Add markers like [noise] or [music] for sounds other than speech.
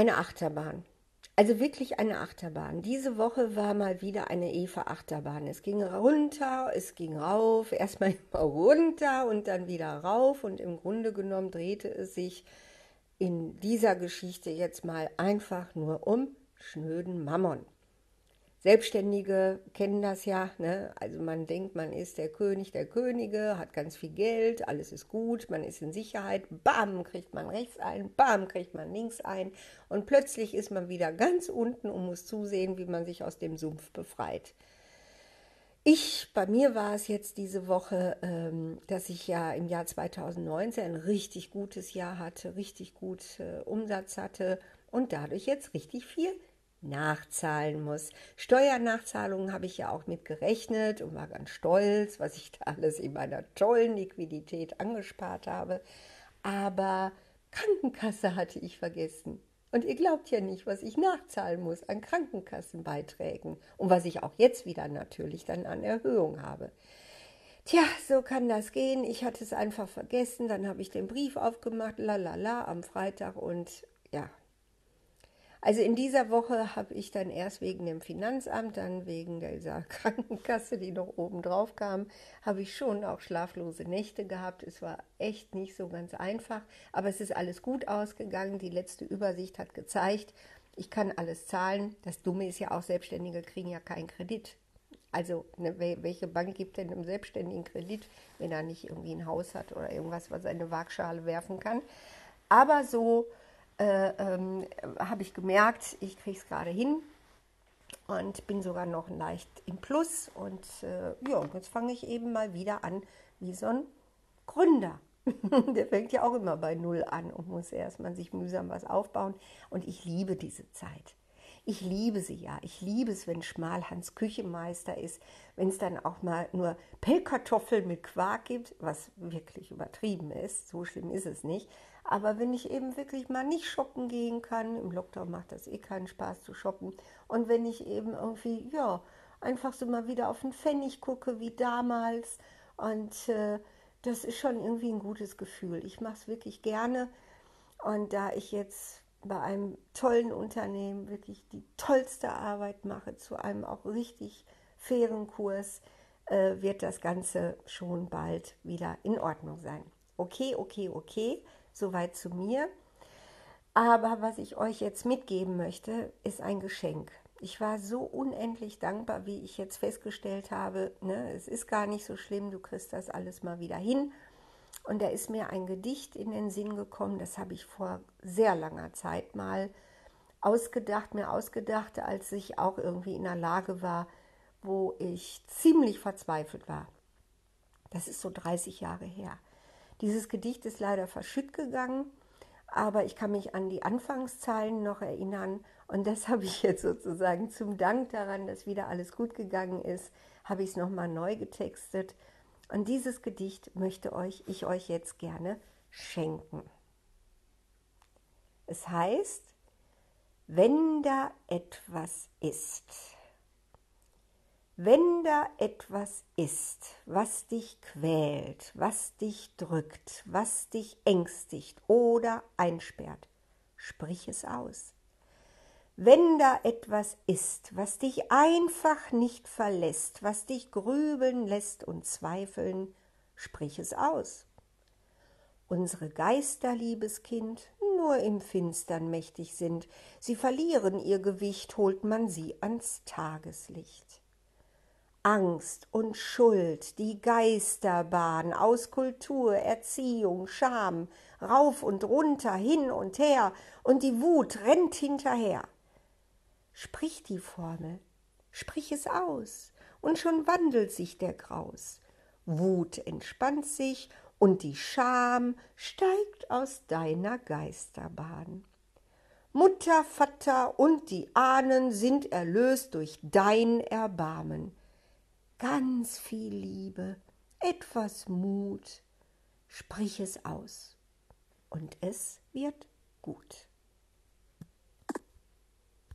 Eine Achterbahn. Also wirklich eine Achterbahn. Diese Woche war mal wieder eine Eva-Achterbahn. Es ging runter, es ging rauf, erstmal [laughs] immer runter und dann wieder rauf. Und im Grunde genommen drehte es sich in dieser Geschichte jetzt mal einfach nur um schnöden Mammon. Selbstständige kennen das ja. Ne? Also man denkt, man ist der König der Könige, hat ganz viel Geld, alles ist gut, man ist in Sicherheit. Bam, kriegt man rechts ein, bam, kriegt man links ein. Und plötzlich ist man wieder ganz unten und muss zusehen, wie man sich aus dem Sumpf befreit. Ich, bei mir war es jetzt diese Woche, ähm, dass ich ja im Jahr 2019 ein richtig gutes Jahr hatte, richtig gut äh, Umsatz hatte und dadurch jetzt richtig viel nachzahlen muss. Steuernachzahlungen habe ich ja auch mit gerechnet und war ganz stolz, was ich da alles in meiner tollen Liquidität angespart habe. Aber Krankenkasse hatte ich vergessen. Und ihr glaubt ja nicht, was ich nachzahlen muss an Krankenkassenbeiträgen und was ich auch jetzt wieder natürlich dann an Erhöhung habe. Tja, so kann das gehen. Ich hatte es einfach vergessen. Dann habe ich den Brief aufgemacht, la la la, am Freitag und ja, also in dieser Woche habe ich dann erst wegen dem Finanzamt, dann wegen dieser [laughs] Krankenkasse, die noch oben drauf kam, habe ich schon auch schlaflose Nächte gehabt. Es war echt nicht so ganz einfach, aber es ist alles gut ausgegangen. Die letzte Übersicht hat gezeigt, ich kann alles zahlen. Das Dumme ist ja auch, Selbstständige kriegen ja keinen Kredit. Also ne, welche Bank gibt denn einem Selbstständigen Kredit, wenn er nicht irgendwie ein Haus hat oder irgendwas, was er in eine Waagschale werfen kann? Aber so äh, ähm, habe ich gemerkt, ich kriege es gerade hin und bin sogar noch leicht im Plus. Und äh, ja, jetzt fange ich eben mal wieder an wie so ein Gründer. [laughs] Der fängt ja auch immer bei Null an und muss erstmal sich mühsam was aufbauen. Und ich liebe diese Zeit. Ich liebe sie ja. Ich liebe es, wenn Schmalhans Küchenmeister ist, wenn es dann auch mal nur Pellkartoffeln mit Quark gibt, was wirklich übertrieben ist. So schlimm ist es nicht. Aber wenn ich eben wirklich mal nicht shoppen gehen kann, im Lockdown macht das eh keinen Spaß zu shoppen. Und wenn ich eben irgendwie, ja, einfach so mal wieder auf den Pfennig gucke wie damals. Und äh, das ist schon irgendwie ein gutes Gefühl. Ich mache es wirklich gerne. Und da ich jetzt bei einem tollen Unternehmen wirklich die tollste Arbeit mache, zu einem auch richtig fairen Kurs, äh, wird das Ganze schon bald wieder in Ordnung sein. Okay, okay, okay. Soweit zu mir. Aber was ich euch jetzt mitgeben möchte, ist ein Geschenk. Ich war so unendlich dankbar, wie ich jetzt festgestellt habe. Ne, es ist gar nicht so schlimm, du kriegst das alles mal wieder hin. Und da ist mir ein Gedicht in den Sinn gekommen, das habe ich vor sehr langer Zeit mal ausgedacht, mir ausgedacht, als ich auch irgendwie in einer Lage war, wo ich ziemlich verzweifelt war. Das ist so 30 Jahre her. Dieses Gedicht ist leider verschütt gegangen, aber ich kann mich an die Anfangszeilen noch erinnern und das [laughs] habe ich jetzt sozusagen zum Dank daran, dass wieder alles gut gegangen ist, habe ich es nochmal neu getextet und dieses Gedicht möchte euch, ich euch jetzt gerne schenken. Es heißt, wenn da etwas ist. Wenn da etwas ist, was dich quält, was dich drückt, was dich ängstigt oder einsperrt, sprich es aus. Wenn da etwas ist, was dich einfach nicht verlässt, was dich grübeln lässt und zweifeln, sprich es aus. Unsere Geister, liebes Kind, nur im Finstern mächtig sind, sie verlieren ihr Gewicht, holt man sie ans Tageslicht. Angst und Schuld, die Geisterbahn aus Kultur, Erziehung, Scham, rauf und runter, hin und her, und die Wut rennt hinterher. Sprich die Formel, sprich es aus, und schon wandelt sich der Graus. Wut entspannt sich, und die Scham steigt aus deiner Geisterbahn. Mutter, Vater und die Ahnen sind erlöst durch dein Erbarmen ganz viel Liebe, etwas Mut, sprich es aus und es wird gut.